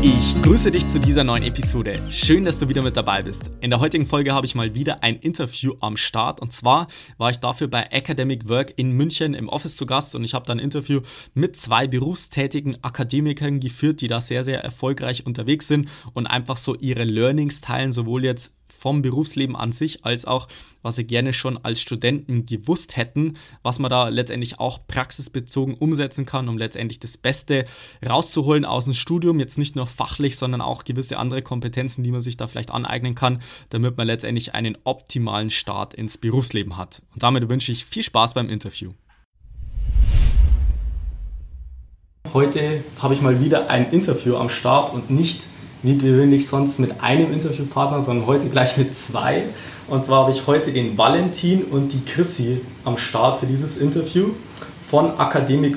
Ich grüße dich zu dieser neuen Episode. Schön, dass du wieder mit dabei bist. In der heutigen Folge habe ich mal wieder ein Interview am Start und zwar war ich dafür bei Academic Work in München im Office zu Gast und ich habe da ein Interview mit zwei berufstätigen Akademikern geführt, die da sehr, sehr erfolgreich unterwegs sind und einfach so ihre Learnings teilen, sowohl jetzt vom Berufsleben an sich, als auch, was sie gerne schon als Studenten gewusst hätten, was man da letztendlich auch praxisbezogen umsetzen kann, um letztendlich das Beste rauszuholen aus dem Studium. Jetzt nicht nur fachlich, sondern auch gewisse andere Kompetenzen, die man sich da vielleicht aneignen kann, damit man letztendlich einen optimalen Start ins Berufsleben hat. Und damit wünsche ich viel Spaß beim Interview. Heute habe ich mal wieder ein Interview am Start und nicht wie gewöhnlich sonst mit einem Interviewpartner, sondern heute gleich mit zwei. Und zwar habe ich heute den Valentin und die Chrissy am Start für dieses Interview von Academic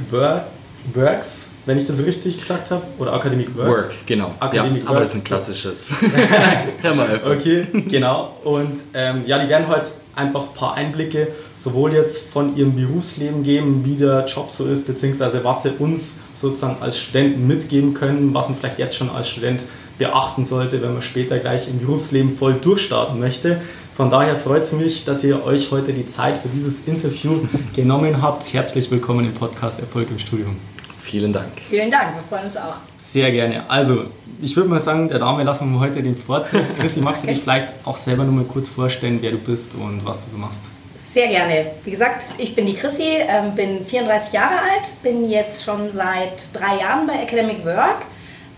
Works, wenn ich das richtig gesagt habe. Oder Academic Work. Work, genau. Academic ja, Works. aber das ist ein klassisches. Hör mal öfters. Okay, genau. Und ähm, ja, die werden heute einfach ein paar Einblicke sowohl jetzt von ihrem Berufsleben geben, wie der Job so ist, beziehungsweise was sie uns sozusagen als Studenten mitgeben können, was man vielleicht jetzt schon als Student beachten sollte, wenn man später gleich im Berufsleben voll durchstarten möchte. Von daher freut es mich, dass ihr euch heute die Zeit für dieses Interview genommen habt. Herzlich willkommen im Podcast Erfolg im Studium. Vielen Dank. Vielen Dank, wir freuen uns auch. Sehr gerne. Also, ich würde mal sagen, der Dame lassen wir heute den Vortritt. Chrissy, magst du dich vielleicht auch selber nur mal kurz vorstellen, wer du bist und was du so machst? Sehr gerne. Wie gesagt, ich bin die Chrissy, ähm, bin 34 Jahre alt, bin jetzt schon seit drei Jahren bei Academic Work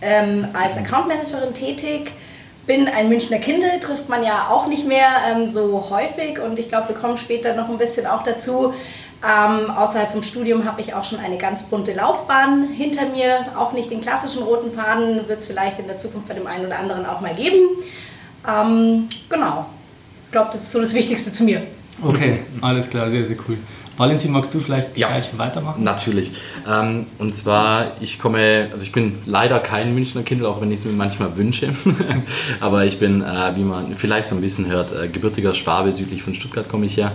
ähm, als Account Managerin tätig. Bin ein Münchner Kindle, trifft man ja auch nicht mehr ähm, so häufig und ich glaube, wir kommen später noch ein bisschen auch dazu. Ähm, außerhalb vom Studium habe ich auch schon eine ganz bunte Laufbahn hinter mir. Auch nicht den klassischen roten Faden, wird es vielleicht in der Zukunft bei dem einen oder anderen auch mal geben. Ähm, genau, ich glaube, das ist so das Wichtigste zu mir. Okay, alles klar, sehr, sehr cool. Valentin, magst du vielleicht Ja. gleich weitermachen? Natürlich. Ähm, und zwar, ich komme, also ich bin leider kein Münchner Kind, auch wenn ich es mir manchmal wünsche. Aber ich bin, äh, wie man vielleicht so ein bisschen hört, äh, gebürtiger Schwabe, südlich von Stuttgart komme ich her.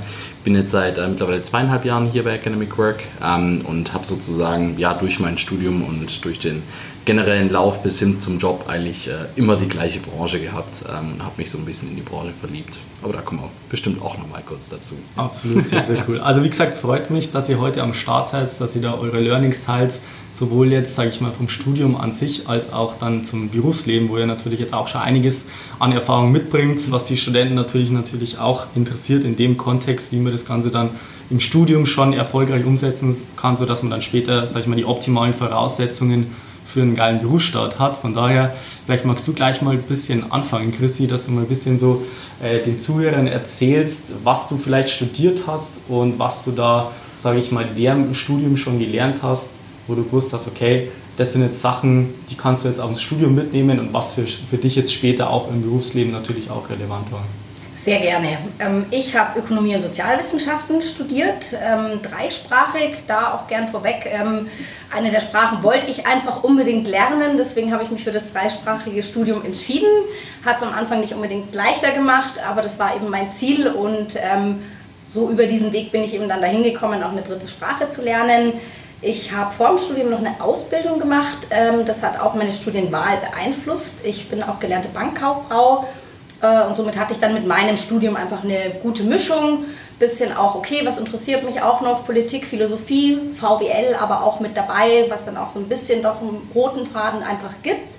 Bin jetzt seit äh, mittlerweile zweieinhalb Jahren hier bei Academic Work ähm, und habe sozusagen ja durch mein Studium und durch den generellen Lauf bis hin zum Job eigentlich äh, immer die gleiche Branche gehabt ähm, und habe mich so ein bisschen in die Branche verliebt. Aber da kommen wir bestimmt auch noch mal kurz dazu. Absolut, sehr, sehr cool. Also wie gesagt, freut mich, dass ihr heute am Start seid, dass ihr da eure Learnings teilt, sowohl jetzt, sage ich mal, vom Studium an sich, als auch dann zum Berufsleben, wo ihr natürlich jetzt auch schon einiges an Erfahrung mitbringt, was die Studenten natürlich, natürlich auch interessiert in dem Kontext, wie man das Ganze dann im Studium schon erfolgreich umsetzen kann, sodass man dann später, sage ich mal, die optimalen Voraussetzungen für einen geilen Berufsstart hat. Von daher, vielleicht magst du gleich mal ein bisschen anfangen, Chrissy, dass du mal ein bisschen so äh, den Zuhörern erzählst, was du vielleicht studiert hast und was du da, sage ich mal, während dem Studium schon gelernt hast, wo du gewusst hast, okay, das sind jetzt Sachen, die kannst du jetzt auch ins Studium mitnehmen und was für, für dich jetzt später auch im Berufsleben natürlich auch relevant war. Sehr gerne. Ähm, Ich habe Ökonomie und Sozialwissenschaften studiert, ähm, dreisprachig, da auch gern vorweg. ähm, Eine der Sprachen wollte ich einfach unbedingt lernen, deswegen habe ich mich für das dreisprachige Studium entschieden. Hat es am Anfang nicht unbedingt leichter gemacht, aber das war eben mein Ziel und so über diesen Weg bin ich eben dann dahin gekommen, auch eine dritte Sprache zu lernen. Ich habe vor dem Studium noch eine Ausbildung gemacht. Das hat auch meine Studienwahl beeinflusst. Ich bin auch gelernte Bankkauffrau und somit hatte ich dann mit meinem Studium einfach eine gute Mischung. Bisschen auch, okay, was interessiert mich auch noch? Politik, Philosophie, VWL, aber auch mit dabei, was dann auch so ein bisschen doch einen roten Faden einfach gibt.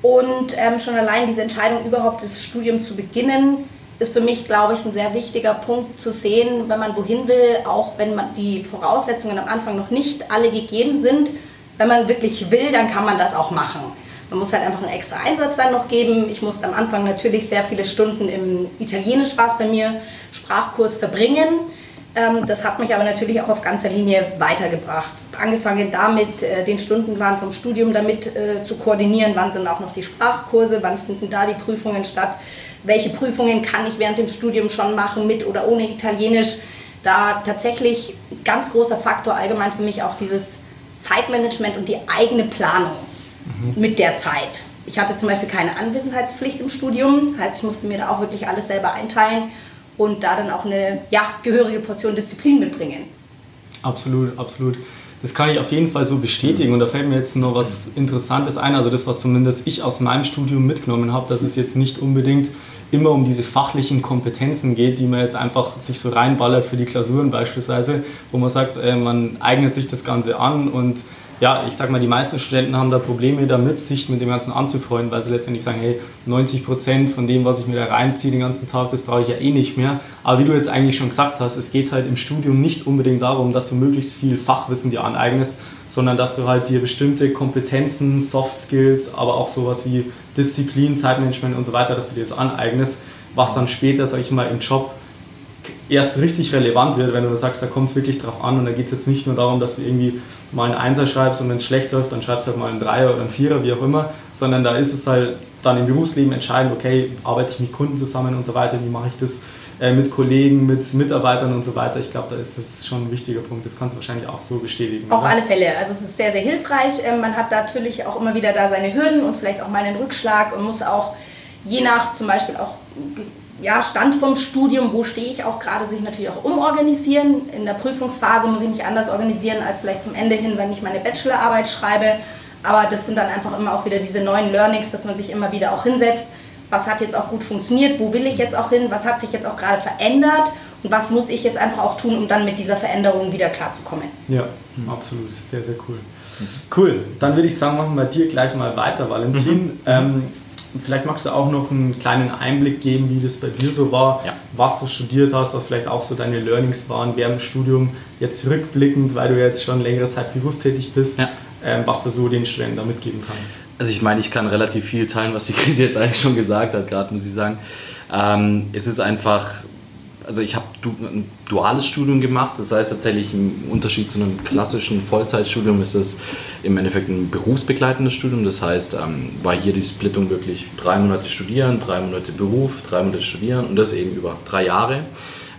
Und ähm, schon allein diese Entscheidung, überhaupt das Studium zu beginnen, ist für mich, glaube ich, ein sehr wichtiger Punkt zu sehen, wenn man wohin will, auch wenn man die Voraussetzungen am Anfang noch nicht alle gegeben sind. Wenn man wirklich will, dann kann man das auch machen. Man muss halt einfach einen extra Einsatz dann noch geben. Ich musste am Anfang natürlich sehr viele Stunden im Italienisch war es bei mir, Sprachkurs verbringen. Ähm, das hat mich aber natürlich auch auf ganzer Linie weitergebracht. Angefangen damit, äh, den Stundenplan vom Studium damit äh, zu koordinieren, wann sind auch noch die Sprachkurse, wann finden da die Prüfungen statt, welche Prüfungen kann ich während dem Studium schon machen, mit oder ohne Italienisch. da tatsächlich ganz großer Faktor allgemein für mich auch dieses Zeitmanagement und die eigene Planung. Mit der Zeit. Ich hatte zum Beispiel keine Anwesenheitspflicht im Studium, heißt ich musste mir da auch wirklich alles selber einteilen und da dann auch eine ja, gehörige Portion Disziplin mitbringen. Absolut, absolut. Das kann ich auf jeden Fall so bestätigen und da fällt mir jetzt noch was Interessantes ein, also das, was zumindest ich aus meinem Studium mitgenommen habe, dass es jetzt nicht unbedingt immer um diese fachlichen Kompetenzen geht, die man jetzt einfach sich so reinballert für die Klausuren beispielsweise, wo man sagt, äh, man eignet sich das Ganze an und ja, ich sag mal, die meisten Studenten haben da Probleme damit, sich mit dem Ganzen anzufreuen, weil sie letztendlich sagen, hey, 90 Prozent von dem, was ich mir da reinziehe den ganzen Tag, das brauche ich ja eh nicht mehr. Aber wie du jetzt eigentlich schon gesagt hast, es geht halt im Studium nicht unbedingt darum, dass du möglichst viel Fachwissen dir aneignest, sondern dass du halt dir bestimmte Kompetenzen, Soft Skills, aber auch sowas wie Disziplin, Zeitmanagement und so weiter, dass du dir das aneignest, was dann später, sag ich mal, im Job erst richtig relevant wird, wenn du sagst, da kommt es wirklich drauf an und da geht es jetzt nicht nur darum, dass du irgendwie mal einen Einser schreibst und wenn es schlecht läuft, dann schreibst du halt mal einen Dreier oder einen Vierer, wie auch immer, sondern da ist es halt dann im Berufsleben entscheidend, okay, arbeite ich mit Kunden zusammen und so weiter, wie mache ich das äh, mit Kollegen, mit Mitarbeitern und so weiter. Ich glaube, da ist das schon ein wichtiger Punkt. Das kannst du wahrscheinlich auch so bestätigen. Auf oder? alle Fälle. Also es ist sehr, sehr hilfreich. Ähm, man hat natürlich auch immer wieder da seine Hürden und vielleicht auch mal einen Rückschlag und muss auch je nach zum Beispiel auch ja, Stand vom Studium, wo stehe ich auch gerade, sich natürlich auch umorganisieren. In der Prüfungsphase muss ich mich anders organisieren als vielleicht zum Ende hin, wenn ich meine Bachelorarbeit schreibe. Aber das sind dann einfach immer auch wieder diese neuen Learnings, dass man sich immer wieder auch hinsetzt. Was hat jetzt auch gut funktioniert? Wo will ich jetzt auch hin? Was hat sich jetzt auch gerade verändert? Und was muss ich jetzt einfach auch tun, um dann mit dieser Veränderung wieder klarzukommen? Ja, absolut. Sehr, sehr cool. Cool. Dann würde ich sagen, machen wir dir gleich mal weiter, Valentin. Mhm. Ähm, Vielleicht magst du auch noch einen kleinen Einblick geben, wie das bei dir so war, ja. was du studiert hast, was vielleicht auch so deine Learnings waren während dem Studium, jetzt rückblickend, weil du jetzt schon längere Zeit berufstätig bist, ja. ähm, was du so den Studenten da mitgeben kannst. Also ich meine, ich kann relativ viel teilen, was die Krise jetzt eigentlich schon gesagt hat, gerade muss ich sagen. Ähm, es ist einfach also ich habe ein duales Studium gemacht, das heißt tatsächlich im Unterschied zu einem klassischen Vollzeitstudium ist es im Endeffekt ein berufsbegleitendes Studium. Das heißt, ähm, war hier die Splittung wirklich drei Monate studieren, drei Monate Beruf, drei Monate studieren und das eben über drei Jahre.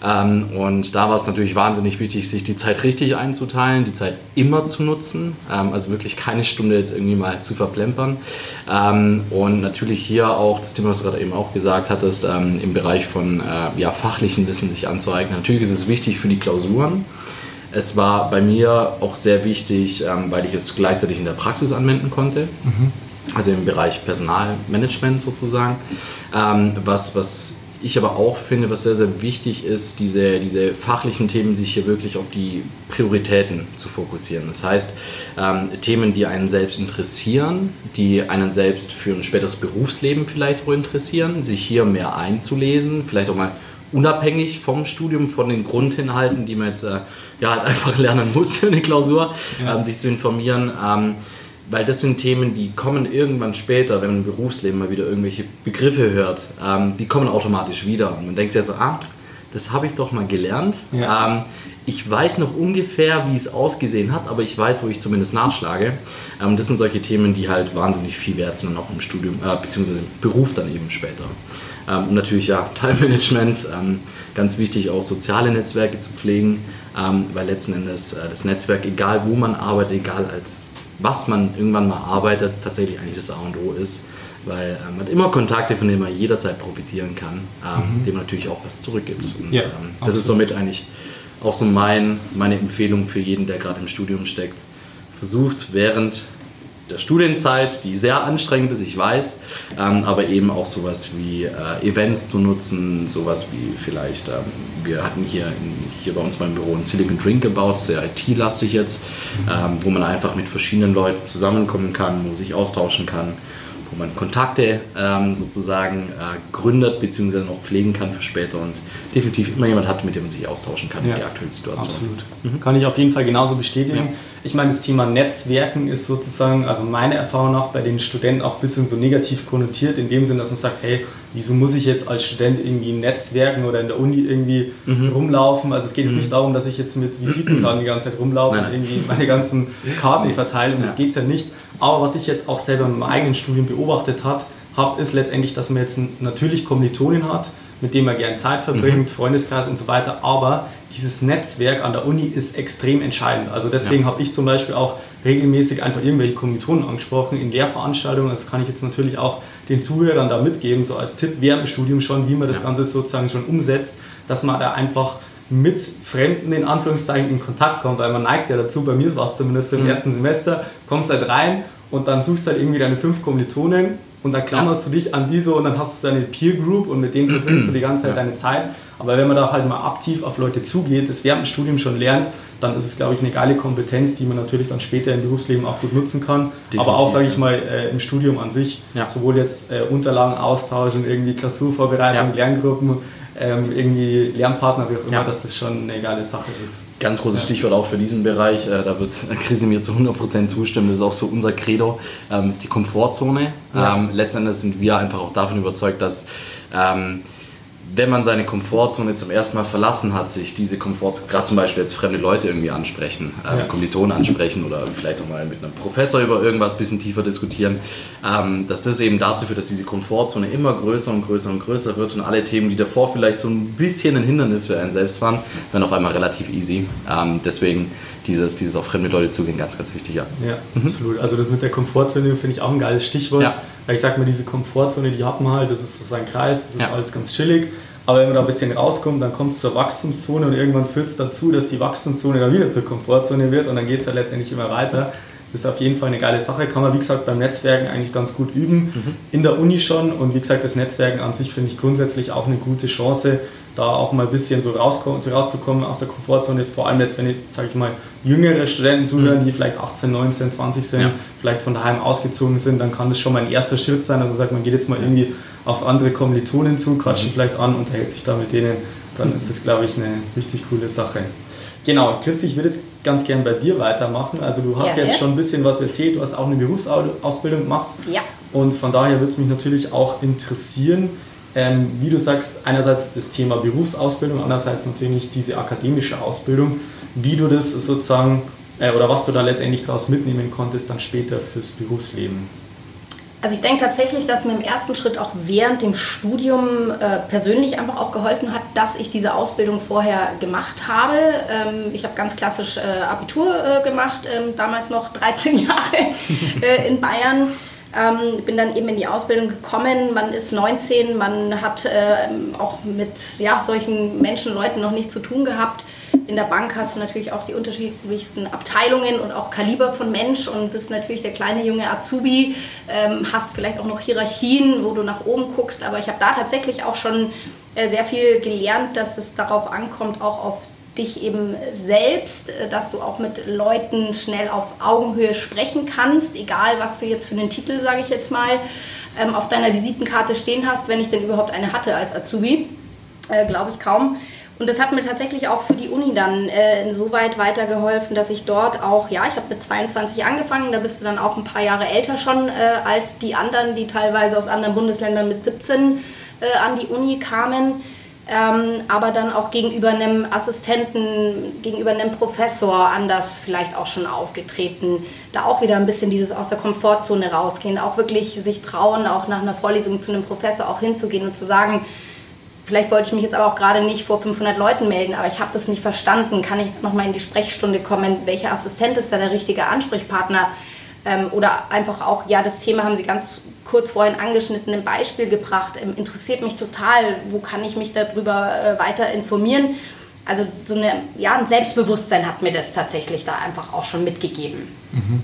Ähm, und da war es natürlich wahnsinnig wichtig, sich die Zeit richtig einzuteilen, die Zeit immer zu nutzen, ähm, also wirklich keine Stunde jetzt irgendwie mal zu verplempern. Ähm, und natürlich hier auch das Thema, was du gerade eben auch gesagt hattest, ähm, im Bereich von äh, ja, fachlichen Wissen sich anzueignen. Natürlich ist es wichtig für die Klausuren. Es war bei mir auch sehr wichtig, ähm, weil ich es gleichzeitig in der Praxis anwenden konnte. Mhm also im Bereich Personalmanagement sozusagen, ähm, was, was ich aber auch finde, was sehr, sehr wichtig ist, diese, diese fachlichen Themen sich hier wirklich auf die Prioritäten zu fokussieren. Das heißt, ähm, Themen, die einen selbst interessieren, die einen selbst für ein späteres Berufsleben vielleicht auch interessieren, sich hier mehr einzulesen, vielleicht auch mal unabhängig vom Studium, von den Grundinhalten, die man jetzt äh, ja, halt einfach lernen muss für eine Klausur, ja. ähm, sich zu informieren. Ähm, weil das sind Themen, die kommen irgendwann später, wenn man im Berufsleben mal wieder irgendwelche Begriffe hört, ähm, die kommen automatisch wieder. Und man denkt sich ja so, ah, das habe ich doch mal gelernt. Ja. Ähm, ich weiß noch ungefähr, wie es ausgesehen hat, aber ich weiß, wo ich zumindest nachschlage. Ähm, das sind solche Themen, die halt wahnsinnig viel wert sind und auch im Studium, äh, beziehungsweise im Beruf dann eben später. Ähm, und natürlich ja, Time-Management, ähm, ganz wichtig auch soziale Netzwerke zu pflegen, ähm, weil letzten Endes äh, das Netzwerk, egal wo man arbeitet, egal als was man irgendwann mal arbeitet, tatsächlich eigentlich das A und O ist. Weil äh, man hat immer Kontakte, von denen man jederzeit profitieren kann, ähm, mhm. dem natürlich auch was zurückgibt. Und ja, ähm, das ist somit eigentlich auch so mein, meine Empfehlung für jeden, der gerade im Studium steckt. Versucht während der Studienzeit, die sehr anstrengend ist, ich weiß, ähm, aber eben auch sowas wie äh, Events zu nutzen, sowas wie vielleicht, ähm, wir hatten hier, in, hier bei uns beim Büro einen Silicon Drink gebaut, sehr IT-lastig jetzt, mhm. ähm, wo man einfach mit verschiedenen Leuten zusammenkommen kann, wo sich austauschen kann wo man Kontakte ähm, sozusagen äh, gründet bzw. noch pflegen kann für später und definitiv immer jemand hat, mit dem man sich austauschen kann ja, in der aktuellen Situation. Absolut. Mhm. Kann ich auf jeden Fall genauso bestätigen. Ja. Ich meine, das Thema Netzwerken ist sozusagen, also meiner Erfahrung nach, bei den Studenten auch ein bisschen so negativ konnotiert, in dem Sinne, dass man sagt, hey, wieso muss ich jetzt als Student irgendwie Netzwerken oder in der Uni irgendwie mhm. rumlaufen? Also es geht jetzt mhm. nicht darum, dass ich jetzt mit Visitenkarten die ganze Zeit rumlaufe und irgendwie meine ganzen Kabel verteile, um ja. das geht es ja nicht. Aber was ich jetzt auch selber in meinem eigenen Studium beobachtet habe, ist letztendlich, dass man jetzt natürlich Kommilitonen hat, mit dem man gerne Zeit verbringt, mhm. Freundeskreis und so weiter. Aber dieses Netzwerk an der Uni ist extrem entscheidend. Also deswegen ja. habe ich zum Beispiel auch regelmäßig einfach irgendwelche Kommilitonen angesprochen in Lehrveranstaltungen. Das kann ich jetzt natürlich auch den Zuhörern da mitgeben, so als Tipp während dem Studium schon, wie man das ja. Ganze sozusagen schon umsetzt, dass man da einfach mit Fremden in Anführungszeichen in Kontakt kommt, weil man neigt ja dazu, bei mir war es zumindest im mhm. ersten Semester, kommst halt rein und dann suchst halt irgendwie deine fünf Kommilitonen und dann klammerst ja. du dich an diese und dann hast du deine Peer Group und mit denen verbringst du die ganze Zeit ja. deine Zeit. Aber wenn man da halt mal aktiv auf Leute zugeht, das während dem Studium schon lernt, dann ist es, glaube ich, eine geile Kompetenz, die man natürlich dann später im Berufsleben auch gut nutzen kann. Definitiv, Aber auch, sage ich mal, äh, im Studium an sich, ja. sowohl jetzt äh, Unterlagen austauschen, irgendwie Klausurvorbereitung, Lerngruppen, ähm, irgendwie Lernpartner, wie auch immer, ja. dass das schon eine geile Sache ist. Ganz großes Stichwort auch für diesen Bereich, äh, da wird Chrissy mir zu 100% zustimmen, das ist auch so unser Credo, ähm, ist die Komfortzone. Ja. Ähm, letztendlich sind wir einfach auch davon überzeugt, dass ähm, wenn man seine Komfortzone zum ersten Mal verlassen hat, sich diese Komfortzone, gerade zum Beispiel jetzt fremde Leute irgendwie ansprechen, äh, ja. Kommilitonen ansprechen oder vielleicht auch mal mit einem Professor über irgendwas ein bisschen tiefer diskutieren, ähm, dass das eben dazu führt, dass diese Komfortzone immer größer und größer und größer wird und alle Themen, die davor vielleicht so ein bisschen ein Hindernis für einen selbst waren, werden auf einmal relativ easy. Ähm, deswegen dieses, dieses auf fremde Leute zugehen, ganz, ganz wichtig, ja. Ja, mhm. absolut. Also das mit der Komfortzone finde ich auch ein geiles Stichwort. Ja. Weil ich sage mal, diese Komfortzone, die hat man halt, das ist so sein Kreis, das ist ja. alles ganz chillig. Aber wenn man da ein bisschen rauskommt, dann kommt es zur Wachstumszone und irgendwann führt es dazu, dass die Wachstumszone dann wieder zur Komfortzone wird und dann geht es halt letztendlich immer weiter. Das ist auf jeden Fall eine geile Sache. Kann man, wie gesagt, beim Netzwerken eigentlich ganz gut üben. Mhm. In der Uni schon. Und wie gesagt, das Netzwerken an sich finde ich grundsätzlich auch eine gute Chance, da auch mal ein bisschen so rauszukommen aus der Komfortzone. Vor allem jetzt, wenn jetzt, sage ich mal, jüngere Studenten zuhören, mhm. die vielleicht 18, 19, 20 sind, ja. vielleicht von daheim ausgezogen sind, dann kann das schon mal ein erster Schritt sein. Also sagt man, geht jetzt mal irgendwie auf andere Kommilitonen zu, quatscht mhm. vielleicht an, unterhält sich da mit denen. Dann ist das, glaube ich, eine richtig coole Sache. Genau, Christi, ich würde jetzt ganz gern bei dir weitermachen. Also du hast ja, jetzt ja. schon ein bisschen was erzählt, du hast auch eine Berufsausbildung gemacht. Ja. Und von daher würde es mich natürlich auch interessieren, ähm, wie du sagst, einerseits das Thema Berufsausbildung, andererseits natürlich diese akademische Ausbildung, wie du das sozusagen äh, oder was du da letztendlich daraus mitnehmen konntest dann später fürs Berufsleben. Also ich denke tatsächlich, dass mir im ersten Schritt auch während dem Studium äh, persönlich einfach auch geholfen hat, dass ich diese Ausbildung vorher gemacht habe. Ähm, ich habe ganz klassisch äh, Abitur äh, gemacht, ähm, damals noch 13 Jahre äh, in Bayern. Ähm, bin dann eben in die Ausbildung gekommen. Man ist 19, man hat ähm, auch mit ja, solchen Menschen, Leuten noch nichts zu tun gehabt in der Bank hast du natürlich auch die unterschiedlichsten Abteilungen und auch Kaliber von Mensch und bist natürlich der kleine junge Azubi, ähm, hast vielleicht auch noch Hierarchien, wo du nach oben guckst, aber ich habe da tatsächlich auch schon äh, sehr viel gelernt, dass es darauf ankommt, auch auf dich eben selbst, äh, dass du auch mit Leuten schnell auf Augenhöhe sprechen kannst, egal was du jetzt für einen Titel, sage ich jetzt mal, ähm, auf deiner Visitenkarte stehen hast, wenn ich denn überhaupt eine hatte als Azubi, äh, glaube ich kaum. Und das hat mir tatsächlich auch für die Uni dann äh, insoweit weitergeholfen, dass ich dort auch, ja, ich habe mit 22 angefangen, da bist du dann auch ein paar Jahre älter schon äh, als die anderen, die teilweise aus anderen Bundesländern mit 17 äh, an die Uni kamen. Ähm, aber dann auch gegenüber einem Assistenten, gegenüber einem Professor anders vielleicht auch schon aufgetreten. Da auch wieder ein bisschen dieses aus der Komfortzone rausgehen, auch wirklich sich trauen, auch nach einer Vorlesung zu einem Professor auch hinzugehen und zu sagen, Vielleicht wollte ich mich jetzt aber auch gerade nicht vor 500 Leuten melden, aber ich habe das nicht verstanden. Kann ich nochmal in die Sprechstunde kommen? Welcher Assistent ist da der richtige Ansprechpartner? Ähm, oder einfach auch, ja, das Thema haben Sie ganz kurz vorhin angeschnitten, ein Beispiel gebracht. Ähm, interessiert mich total. Wo kann ich mich darüber äh, weiter informieren? Also so eine, ja, ein Selbstbewusstsein hat mir das tatsächlich da einfach auch schon mitgegeben. Mhm.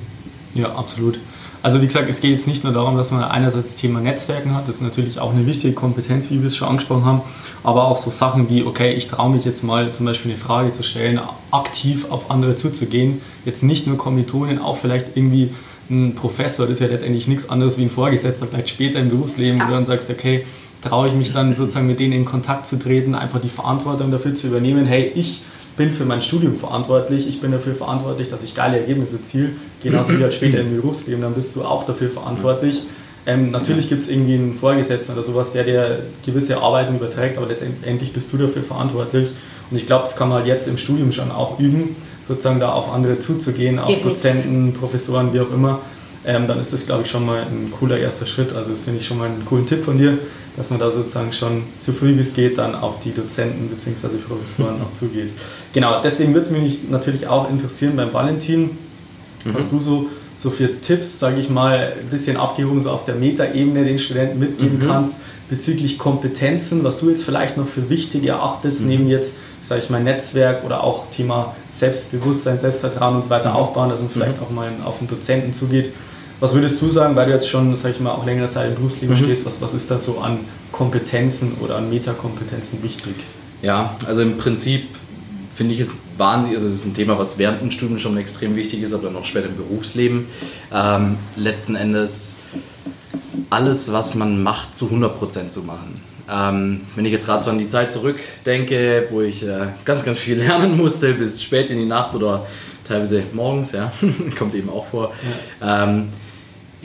Ja, absolut. Also wie gesagt, es geht jetzt nicht nur darum, dass man einerseits das Thema Netzwerken hat, das ist natürlich auch eine wichtige Kompetenz, wie wir es schon angesprochen haben, aber auch so Sachen wie, okay, ich traue mich jetzt mal zum Beispiel eine Frage zu stellen, aktiv auf andere zuzugehen, jetzt nicht nur Kommilitonen, auch vielleicht irgendwie ein Professor, das ist ja letztendlich nichts anderes wie ein Vorgesetzter, vielleicht später im Berufsleben, wo du dann sagst, okay, traue ich mich dann sozusagen mit denen in Kontakt zu treten, einfach die Verantwortung dafür zu übernehmen, hey, ich bin für mein Studium verantwortlich, ich bin dafür verantwortlich, dass ich geile Ergebnisse ziele, genauso wie halt später im Berufsleben, dann bist du auch dafür verantwortlich. Ähm, natürlich gibt es irgendwie einen Vorgesetzten oder sowas, der dir gewisse Arbeiten überträgt, aber letztendlich bist du dafür verantwortlich. Und ich glaube, das kann man halt jetzt im Studium schon auch üben, sozusagen da auf andere zuzugehen, auf Dozenten, Professoren, wie auch immer. ähm, dann ist das, glaube ich, schon mal ein cooler erster Schritt. Also das finde ich schon mal einen coolen Tipp von dir, dass man da sozusagen schon so früh wie es geht dann auf die Dozenten bzw. Professoren auch zugeht. Genau, deswegen würde es mich natürlich auch interessieren beim Valentin, mhm. was du so so für Tipps, sage ich mal, ein bisschen abgehoben so auf der Metaebene den Studenten mitgeben mhm. kannst bezüglich Kompetenzen, was du jetzt vielleicht noch für wichtig erachtest, mhm. neben jetzt, sage ich mal, Netzwerk oder auch Thema Selbstbewusstsein, Selbstvertrauen und so weiter mhm. aufbauen, dass man vielleicht mhm. auch mal auf einen Dozenten zugeht. Was würdest du sagen, weil du jetzt schon, sag ich mal, auch längere Zeit im Berufsleben mhm. stehst, was, was ist da so an Kompetenzen oder an Metakompetenzen wichtig? Ja, also im Prinzip finde ich es wahnsinnig, also es ist ein Thema, was während dem Studium schon extrem wichtig ist, aber dann auch später im Berufsleben. Ähm, letzten Endes alles, was man macht, zu 100% zu machen. Ähm, wenn ich jetzt gerade so an die Zeit zurückdenke, wo ich äh, ganz, ganz viel lernen musste, bis spät in die Nacht oder teilweise morgens, ja, kommt eben auch vor. Ja. Ähm,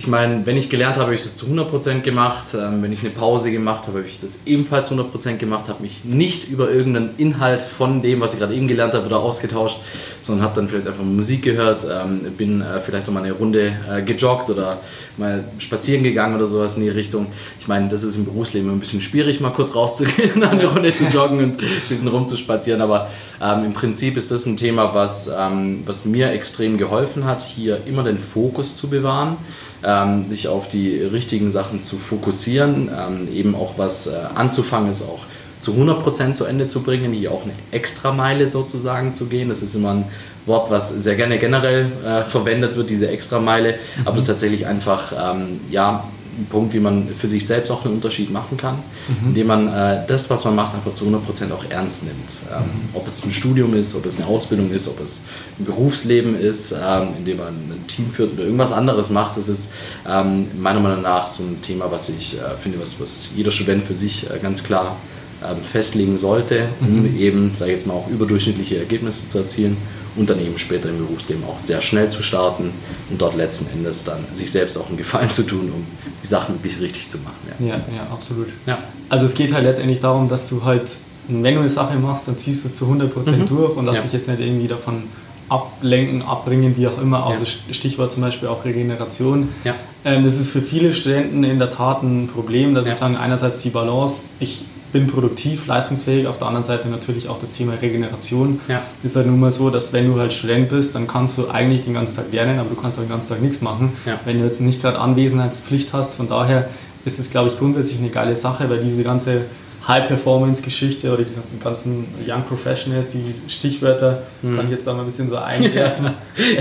ich meine, wenn ich gelernt habe, habe ich das zu 100% gemacht. Ähm, wenn ich eine Pause gemacht habe, habe ich das ebenfalls zu 100% gemacht, habe mich nicht über irgendeinen Inhalt von dem, was ich gerade eben gelernt habe, wieder ausgetauscht, sondern habe dann vielleicht einfach Musik gehört, ähm, bin äh, vielleicht noch mal eine Runde äh, gejoggt oder mal spazieren gegangen oder sowas in die Richtung. Ich meine, das ist im Berufsleben ein bisschen schwierig, mal kurz rauszugehen, eine Runde zu joggen und ein bisschen rumzuspazieren, aber ähm, im Prinzip ist das ein Thema, was, ähm, was mir extrem geholfen hat, hier immer den Fokus zu bewahren ähm, sich auf die richtigen Sachen zu fokussieren, ähm, eben auch was äh, anzufangen ist, auch zu 100% zu Ende zu bringen, hier auch eine Extrameile sozusagen zu gehen. Das ist immer ein Wort, was sehr gerne generell äh, verwendet wird, diese Extrameile, mhm. aber es ist tatsächlich einfach, ähm, ja, Punkt, wie man für sich selbst auch einen Unterschied machen kann, mhm. indem man äh, das, was man macht, einfach zu 100% auch ernst nimmt. Ähm, mhm. Ob es ein Studium ist, ob es eine Ausbildung ist, ob es ein Berufsleben ist, ähm, indem man ein Team führt oder irgendwas anderes macht, das ist ähm, meiner Meinung nach so ein Thema, was ich äh, finde, was, was jeder Student für sich äh, ganz klar ähm, festlegen sollte, um mhm. eben, sage ich jetzt mal, auch überdurchschnittliche Ergebnisse zu erzielen und dann eben später im Berufsleben auch sehr schnell zu starten und dort letzten Endes dann sich selbst auch einen Gefallen zu tun, um die Sachen wirklich richtig zu machen. Ja, ja, ja absolut. Ja. Also es geht halt letztendlich darum, dass du halt, wenn du eine Sache machst, dann ziehst du es zu 100% mhm. durch und lass ja. dich jetzt nicht irgendwie davon ablenken, abbringen, wie auch immer. Also ja. Stichwort zum Beispiel auch Regeneration. Ja. Ähm, das ist für viele Studenten in der Tat ein Problem, dass sie sagen, einerseits die Balance, ich bin produktiv, leistungsfähig. Auf der anderen Seite natürlich auch das Thema Regeneration. Ja. Ist halt nun mal so, dass wenn du halt Student bist, dann kannst du eigentlich den ganzen Tag lernen, aber du kannst auch den ganzen Tag nichts machen, ja. wenn du jetzt nicht gerade Anwesenheitspflicht hast. Von daher ist es, glaube ich, grundsätzlich eine geile Sache, weil diese ganze High-Performance-Geschichte oder die ganzen Young Professionals, die Stichwörter hm. kann ich jetzt auch mal ein bisschen so einwerfen.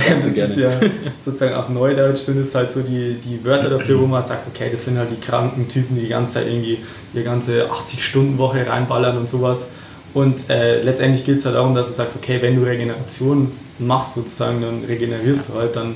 Das ist ja sozusagen auf Neudeutsch sind es halt so die, die Wörter dafür, wo man sagt, okay, das sind halt die kranken Typen, die die ganze Zeit irgendwie ihre ganze 80-Stunden-Woche reinballern und sowas. Und äh, letztendlich geht es halt darum, dass du sagst, okay, wenn du Regeneration machst sozusagen, dann regenerierst du halt, dann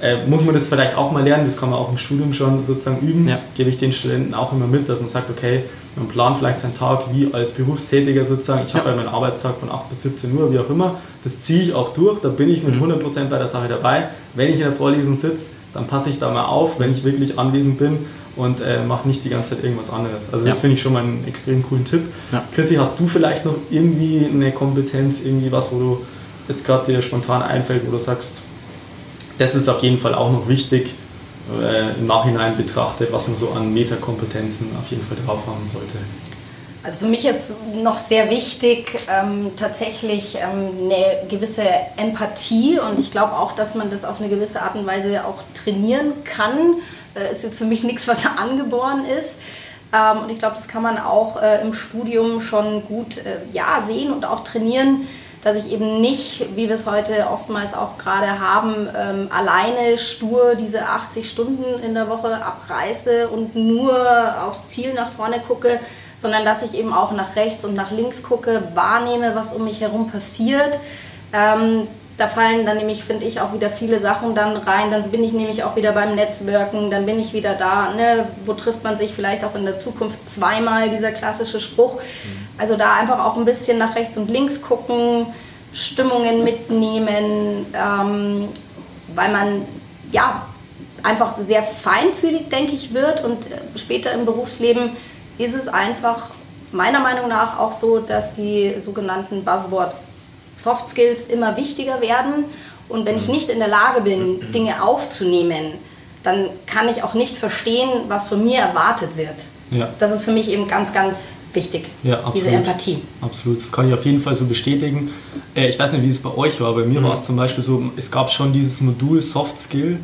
äh, muss man das vielleicht auch mal lernen, das kann man auch im Studium schon sozusagen üben, ja. gebe ich den Studenten auch immer mit, dass man sagt, okay, man plant vielleicht seinen Tag wie als Berufstätiger sozusagen, ich ja. habe ja meinen Arbeitstag von 8 bis 17 Uhr, wie auch immer, das ziehe ich auch durch, da bin ich mit 100% mhm. bei der Sache dabei. Wenn ich in der Vorlesung sitze, dann passe ich da mal auf, wenn ich wirklich anwesend bin und äh, mache nicht die ganze Zeit irgendwas anderes. Also das ja. finde ich schon mal einen extrem coolen Tipp. Ja. Chrissy, hast du vielleicht noch irgendwie eine Kompetenz, irgendwie was, wo du jetzt gerade dir spontan einfällt, wo du sagst, das ist auf jeden Fall auch noch wichtig äh, im Nachhinein betrachtet, was man so an Metakompetenzen auf jeden Fall drauf haben sollte. Also für mich ist noch sehr wichtig ähm, tatsächlich ähm, eine gewisse Empathie und ich glaube auch, dass man das auf eine gewisse Art und Weise auch trainieren kann. Äh, ist jetzt für mich nichts, was angeboren ist. Ähm, und ich glaube, das kann man auch äh, im Studium schon gut äh, ja, sehen und auch trainieren dass ich eben nicht, wie wir es heute oftmals auch gerade haben, ähm, alleine stur diese 80 Stunden in der Woche abreiße und nur aufs Ziel nach vorne gucke, sondern dass ich eben auch nach rechts und nach links gucke, wahrnehme, was um mich herum passiert. Ähm, da fallen dann nämlich, finde ich, auch wieder viele Sachen dann rein. Dann bin ich nämlich auch wieder beim Netzwerken, dann bin ich wieder da. Ne? Wo trifft man sich vielleicht auch in der Zukunft zweimal, dieser klassische Spruch. Mhm. Also da einfach auch ein bisschen nach rechts und links gucken, Stimmungen mitnehmen, ähm, weil man ja einfach sehr feinfühlig, denke ich, wird. Und äh, später im Berufsleben ist es einfach meiner Meinung nach auch so, dass die sogenannten Buzzword Soft Skills immer wichtiger werden. Und wenn ich mhm. nicht in der Lage bin, Dinge aufzunehmen, dann kann ich auch nicht verstehen, was von mir erwartet wird. Ja. Das ist für mich eben ganz, ganz wichtig, ja, absolut. diese Empathie. Absolut, das kann ich auf jeden Fall so bestätigen. Äh, ich weiß nicht, wie es bei euch war, bei mir mhm. war es zum Beispiel so, es gab schon dieses Modul Soft Skill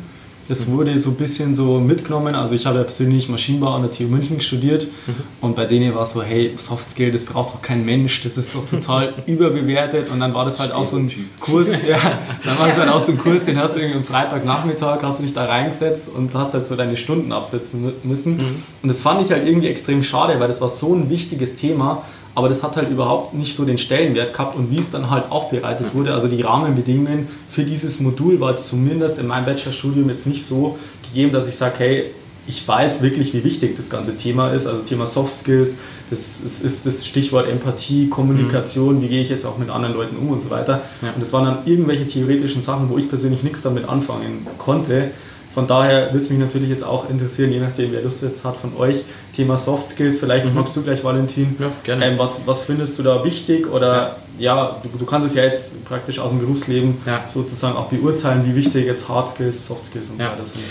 das wurde so ein bisschen so mitgenommen. Also ich habe ja persönlich Maschinenbau an der TU München studiert mhm. und bei denen war es so, hey, Soft Skill, das braucht doch kein Mensch, das ist doch total überbewertet. Und dann war das halt auch so ein Kurs, ja, dann war es halt auch so ein Kurs, den hast du irgendwie am Freitagnachmittag, hast du dich da reingesetzt und hast halt so deine Stunden absetzen müssen. Mhm. Und das fand ich halt irgendwie extrem schade, weil das war so ein wichtiges Thema aber das hat halt überhaupt nicht so den Stellenwert gehabt und wie es dann halt aufbereitet wurde, also die Rahmenbedingungen für dieses Modul war es zumindest in meinem Bachelorstudium jetzt nicht so gegeben, dass ich sage, hey, ich weiß wirklich, wie wichtig das ganze Thema ist, also Thema Soft Skills, das ist, ist das Stichwort Empathie, Kommunikation, mhm. wie gehe ich jetzt auch mit anderen Leuten um und so weiter. Ja. Und das waren dann irgendwelche theoretischen Sachen, wo ich persönlich nichts damit anfangen konnte. Von daher würde es mich natürlich jetzt auch interessieren, je nachdem, wer Lust jetzt hat von euch, Thema Soft Skills. Vielleicht mhm. magst du gleich, Valentin. Ja, gerne. Ähm, was, was findest du da wichtig? Oder ja, ja du, du, kannst es ja jetzt praktisch aus dem Berufsleben ja. sozusagen auch beurteilen, wie wichtig jetzt Hard Skills, Soft Skills und so weiter sind.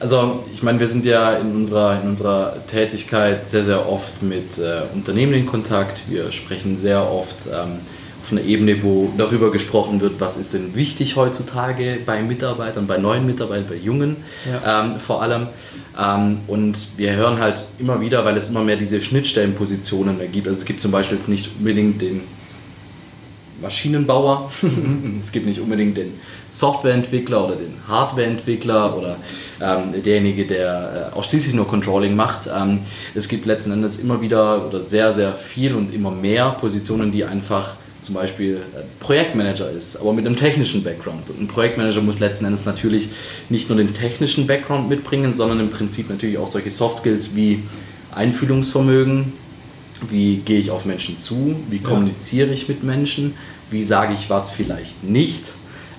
Also ich meine, wir sind ja in unserer, in unserer Tätigkeit sehr, sehr oft mit äh, Unternehmen in Kontakt. Wir sprechen sehr oft ähm, auf einer Ebene, wo darüber gesprochen wird, was ist denn wichtig heutzutage bei Mitarbeitern, bei neuen Mitarbeitern, bei Jungen ja. ähm, vor allem. Ähm, und wir hören halt immer wieder, weil es immer mehr diese Schnittstellenpositionen mehr gibt. Also es gibt zum Beispiel jetzt nicht unbedingt den Maschinenbauer, es gibt nicht unbedingt den Softwareentwickler oder den Hardwareentwickler oder ähm, derjenige, der äh, ausschließlich nur Controlling macht. Ähm, es gibt letzten Endes immer wieder oder sehr, sehr viel und immer mehr Positionen, die einfach zum Beispiel Projektmanager ist, aber mit einem technischen Background. Und ein Projektmanager muss letzten Endes natürlich nicht nur den technischen Background mitbringen, sondern im Prinzip natürlich auch solche Soft Skills wie Einfühlungsvermögen, wie gehe ich auf Menschen zu, wie kommuniziere ich mit Menschen, wie sage ich was vielleicht nicht.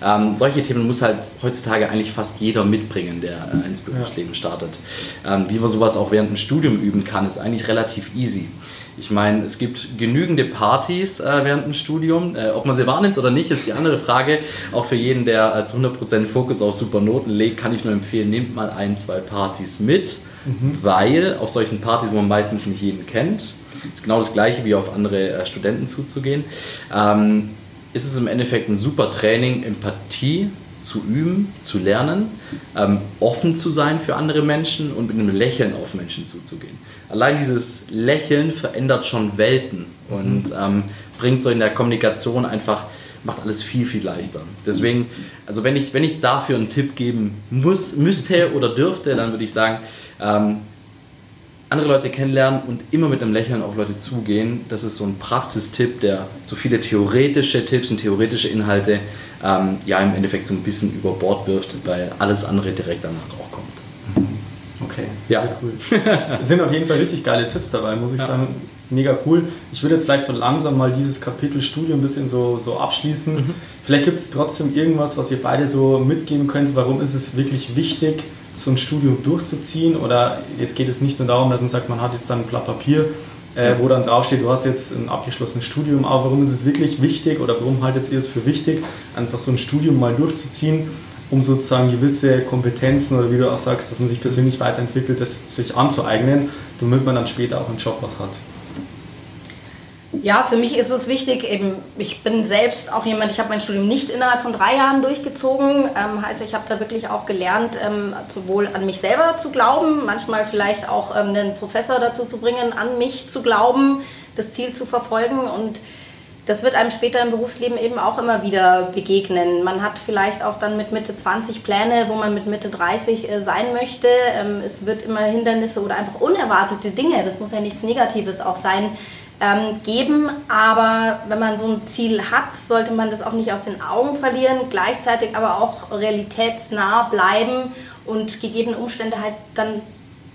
Ähm, solche Themen muss halt heutzutage eigentlich fast jeder mitbringen, der äh, ins Berufsleben startet. Ähm, wie man sowas auch während dem Studium üben kann, ist eigentlich relativ easy. Ich meine, es gibt genügende Partys äh, während dem Studium. Äh, ob man sie wahrnimmt oder nicht, ist die andere Frage. Auch für jeden, der äh, zu 100% Fokus auf super Noten legt, kann ich nur empfehlen, nehmt mal ein, zwei Partys mit, mhm. weil auf solchen Partys, wo man meistens nicht jeden kennt, ist genau das gleiche wie auf andere äh, Studenten zuzugehen, ähm, ist es im Endeffekt ein super Training, Empathie zu üben, zu lernen, ähm, offen zu sein für andere Menschen und mit einem Lächeln auf Menschen zuzugehen. Allein dieses Lächeln verändert schon Welten und mhm. ähm, bringt so in der Kommunikation einfach, macht alles viel, viel leichter. Deswegen, also wenn ich, wenn ich dafür einen Tipp geben muss, müsste oder dürfte, dann würde ich sagen, ähm, andere Leute kennenlernen und immer mit einem Lächeln auf Leute zugehen. Das ist so ein Praxistipp, der so viele theoretische Tipps und theoretische Inhalte ähm, ja im Endeffekt so ein bisschen über Bord wirft, weil alles andere direkt danach auch kommt. Okay, sehr, ja. sehr cool. Es sind auf jeden Fall richtig geile Tipps dabei, muss ich ja. sagen. Mega cool. Ich würde jetzt vielleicht so langsam mal dieses Kapitel Studium ein bisschen so, so abschließen. Mhm. Vielleicht gibt es trotzdem irgendwas, was ihr beide so mitgeben könnt. Warum ist es wirklich wichtig, so ein Studium durchzuziehen? Oder jetzt geht es nicht nur darum, dass man sagt, man hat jetzt dann ein Blatt Papier, äh, wo dann draufsteht, du hast jetzt ein abgeschlossenes Studium, aber warum ist es wirklich wichtig oder warum haltet ihr es für wichtig, einfach so ein Studium mal durchzuziehen, um sozusagen gewisse Kompetenzen oder wie du auch sagst, dass man sich persönlich weiterentwickelt, das sich anzueignen, damit man dann später auch im Job was hat? Ja, für mich ist es wichtig, eben, ich bin selbst auch jemand, ich habe mein Studium nicht innerhalb von drei Jahren durchgezogen. Ähm, heißt, ich habe da wirklich auch gelernt, ähm, sowohl an mich selber zu glauben, manchmal vielleicht auch ähm, einen Professor dazu zu bringen, an mich zu glauben, das Ziel zu verfolgen und das wird einem später im Berufsleben eben auch immer wieder begegnen. Man hat vielleicht auch dann mit Mitte 20 Pläne, wo man mit Mitte 30 äh, sein möchte. Ähm, es wird immer Hindernisse oder einfach unerwartete Dinge, das muss ja nichts Negatives auch sein, ähm, geben. Aber wenn man so ein Ziel hat, sollte man das auch nicht aus den Augen verlieren, gleichzeitig aber auch realitätsnah bleiben und gegebene Umstände halt dann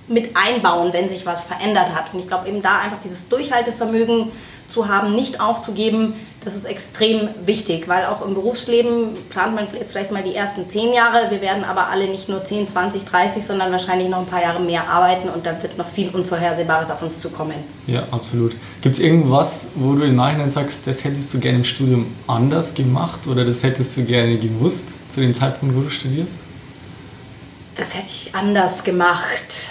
mit einbauen, wenn sich was verändert hat. Und ich glaube eben da einfach dieses Durchhaltevermögen zu haben, nicht aufzugeben, das ist extrem wichtig, weil auch im Berufsleben plant man jetzt vielleicht mal die ersten zehn Jahre. Wir werden aber alle nicht nur 10, 20, 30, sondern wahrscheinlich noch ein paar Jahre mehr arbeiten und dann wird noch viel Unvorhersehbares auf uns zukommen. Ja, absolut. Gibt es irgendwas, wo du im Nachhinein sagst, das hättest du gerne im Studium anders gemacht oder das hättest du gerne gewusst zu dem Zeitpunkt, wo du studierst? das hätte ich anders gemacht.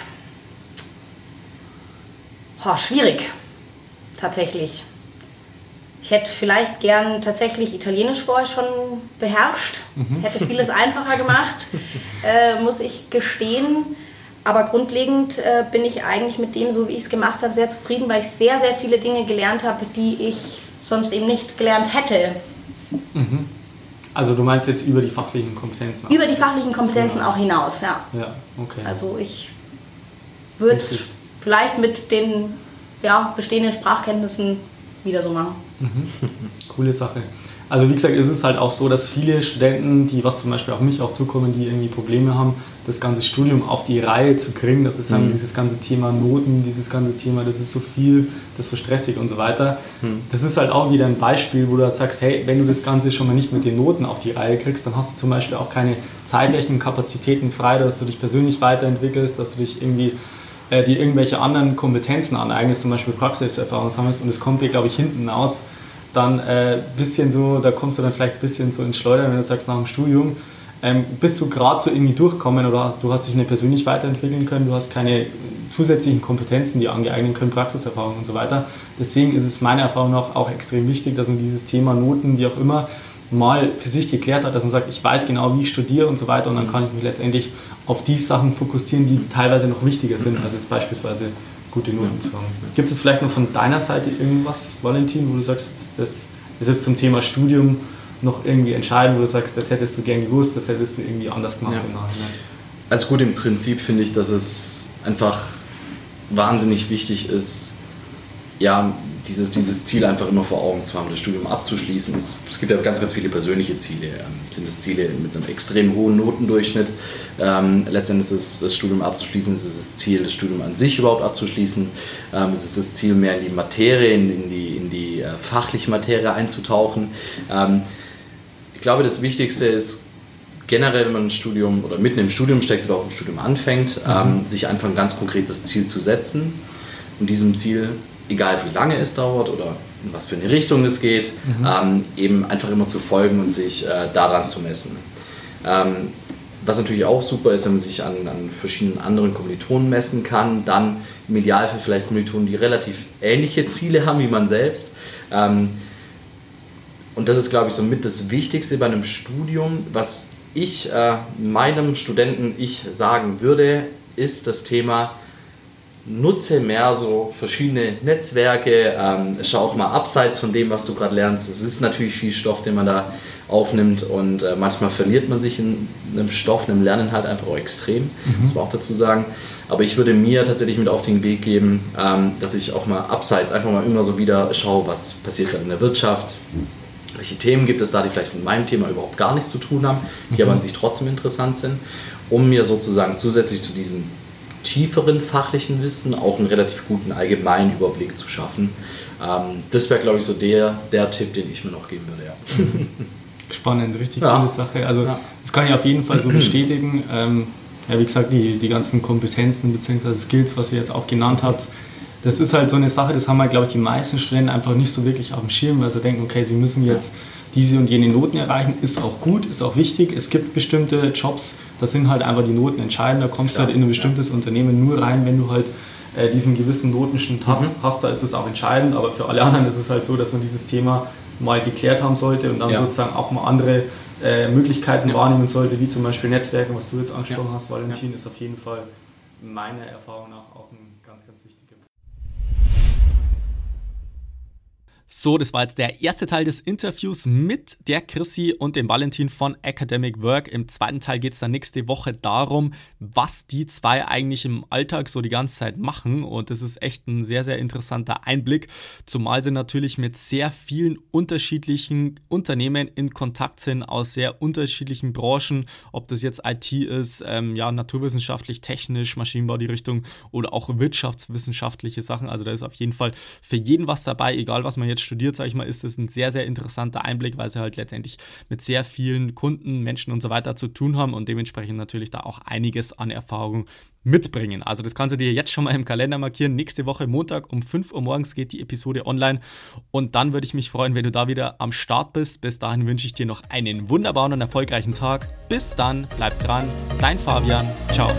Oh, schwierig, tatsächlich. Ich hätte vielleicht gern tatsächlich Italienisch vorher schon beherrscht, mhm. hätte vieles einfacher gemacht, äh, muss ich gestehen. Aber grundlegend äh, bin ich eigentlich mit dem, so wie ich es gemacht habe, sehr zufrieden, weil ich sehr, sehr viele Dinge gelernt habe, die ich sonst eben nicht gelernt hätte. Mhm. Also du meinst jetzt über die fachlichen Kompetenzen? Über die fachlichen Kompetenzen auch hinaus, ja. Ja, okay. Also ich würde es vielleicht mit den ja, bestehenden Sprachkenntnissen wieder so machen. Mhm. Coole Sache. Also wie gesagt, es ist halt auch so, dass viele Studenten, die was zum Beispiel auf mich auch zukommen, die irgendwie Probleme haben, das ganze Studium auf die Reihe zu kriegen. Das ist dann mhm. dieses ganze Thema Noten, dieses ganze Thema, das ist so viel, das ist so stressig und so weiter. Mhm. Das ist halt auch wieder ein Beispiel, wo du halt sagst, hey, wenn du das Ganze schon mal nicht mit den Noten auf die Reihe kriegst, dann hast du zum Beispiel auch keine zeitlichen Kapazitäten frei, dass du dich persönlich weiterentwickelst, dass du dich irgendwie äh, dir irgendwelche anderen Kompetenzen aneignest, zum Beispiel Praxiserfahrung sammelst und es kommt dir, glaube ich, hinten aus, dann äh, bisschen so, da kommst du dann vielleicht ein bisschen so ins Schleudern, wenn du sagst, nach dem Studium, ähm, bist du gerade so irgendwie durchkommen oder du hast dich nicht persönlich weiterentwickeln können, du hast keine zusätzlichen Kompetenzen, die angeeignen können, Praxiserfahrung und so weiter. Deswegen ist es meiner Erfahrung nach auch extrem wichtig, dass man dieses Thema Noten, wie auch immer, mal für sich geklärt hat, dass man sagt, ich weiß genau, wie ich studiere und so weiter und dann kann ich mich letztendlich auf die Sachen fokussieren, die teilweise noch wichtiger sind, als jetzt beispielsweise gute Noten zu haben. Gibt es vielleicht noch von deiner Seite irgendwas, Valentin, wo du sagst, das, das ist jetzt zum Thema Studium noch irgendwie entscheidend, wo du sagst, das hättest du gern gewusst, das hättest du irgendwie anders gemacht ja. im Nachhinein? Also gut, im Prinzip finde ich, dass es einfach wahnsinnig wichtig ist, ja, dieses, dieses Ziel einfach immer vor Augen zu haben, das Studium abzuschließen. Es, es gibt ja ganz, ganz viele persönliche Ziele. Ähm, sind es Ziele mit einem extrem hohen Notendurchschnitt? Ähm, letztendlich ist es das Studium abzuschließen, ist es das Ziel, das Studium an sich überhaupt abzuschließen. Ähm, es ist das Ziel, mehr in die Materie, in, in die, in die äh, fachliche Materie einzutauchen. Ähm, ich glaube, das Wichtigste ist, generell, wenn man ein Studium oder mitten im Studium steckt oder auch ein Studium anfängt, mhm. ähm, sich einfach ein ganz konkretes Ziel zu setzen und diesem Ziel egal wie lange es dauert oder in was für eine Richtung es geht, mhm. ähm, eben einfach immer zu folgen und sich äh, daran zu messen. Ähm, was natürlich auch super ist, wenn man sich an, an, verschiedenen anderen Kommilitonen messen kann, dann im Idealfall vielleicht Kommilitonen, die relativ ähnliche Ziele haben wie man selbst. Ähm, und das ist, glaube ich, somit das Wichtigste bei einem Studium, was ich äh, meinem Studenten ich sagen würde, ist das Thema, nutze mehr so verschiedene Netzwerke, ähm, schau auch mal abseits von dem, was du gerade lernst. Es ist natürlich viel Stoff, den man da aufnimmt und äh, manchmal verliert man sich in einem Stoff, in einem Lernen halt einfach auch extrem, mhm. muss man auch dazu sagen. Aber ich würde mir tatsächlich mit auf den Weg geben, ähm, dass ich auch mal abseits einfach mal immer so wieder schaue, was passiert gerade in der Wirtschaft, welche Themen gibt es da, die vielleicht mit meinem Thema überhaupt gar nichts zu tun haben, die mhm. aber an sich trotzdem interessant sind, um mir sozusagen zusätzlich zu diesem tieferen fachlichen Wissen auch einen relativ guten allgemeinen Überblick zu schaffen. Ähm, das wäre, glaube ich, so der, der Tipp, den ich mir noch geben würde. Ja. Spannend, richtig ja. coole Sache. Also ja. das kann ich auf jeden Fall so bestätigen. Ähm, ja, wie gesagt, die, die ganzen Kompetenzen bzw. Skills, was ihr jetzt auch genannt habt, das ist halt so eine Sache, das haben halt, glaube ich, die meisten Studenten einfach nicht so wirklich auf dem Schirm, weil sie denken, okay, sie müssen jetzt diese und jene Noten erreichen, ist auch gut, ist auch wichtig. Es gibt bestimmte Jobs, da sind halt einfach die Noten entscheidend. Da kommst du halt in ein bestimmtes ja. Unternehmen nur rein, wenn du halt äh, diesen gewissen Notenschnitt mhm. hast. Da ist es auch entscheidend. Aber für alle anderen ist es halt so, dass man dieses Thema mal geklärt haben sollte und dann ja. sozusagen auch mal andere äh, Möglichkeiten ja. wahrnehmen sollte, wie zum Beispiel Netzwerken, was du jetzt angesprochen hast, Valentin, ist auf jeden Fall meiner Erfahrung nach auch ein ganz, ganz wichtiger So, das war jetzt der erste Teil des Interviews mit der Chrissy und dem Valentin von Academic Work. Im zweiten Teil geht es dann nächste Woche darum, was die zwei eigentlich im Alltag so die ganze Zeit machen. Und das ist echt ein sehr, sehr interessanter Einblick, zumal sie natürlich mit sehr vielen unterschiedlichen Unternehmen in Kontakt sind aus sehr unterschiedlichen Branchen, ob das jetzt IT ist, ähm, ja, naturwissenschaftlich, technisch, Maschinenbau die Richtung oder auch wirtschaftswissenschaftliche Sachen. Also da ist auf jeden Fall für jeden was dabei, egal was man jetzt jetzt studiert, sage ich mal, ist das ein sehr, sehr interessanter Einblick, weil sie halt letztendlich mit sehr vielen Kunden, Menschen und so weiter zu tun haben und dementsprechend natürlich da auch einiges an Erfahrung mitbringen. Also das kannst du dir jetzt schon mal im Kalender markieren. Nächste Woche Montag um 5 Uhr morgens geht die Episode online und dann würde ich mich freuen, wenn du da wieder am Start bist. Bis dahin wünsche ich dir noch einen wunderbaren und erfolgreichen Tag. Bis dann, bleib dran. Dein Fabian. Ciao.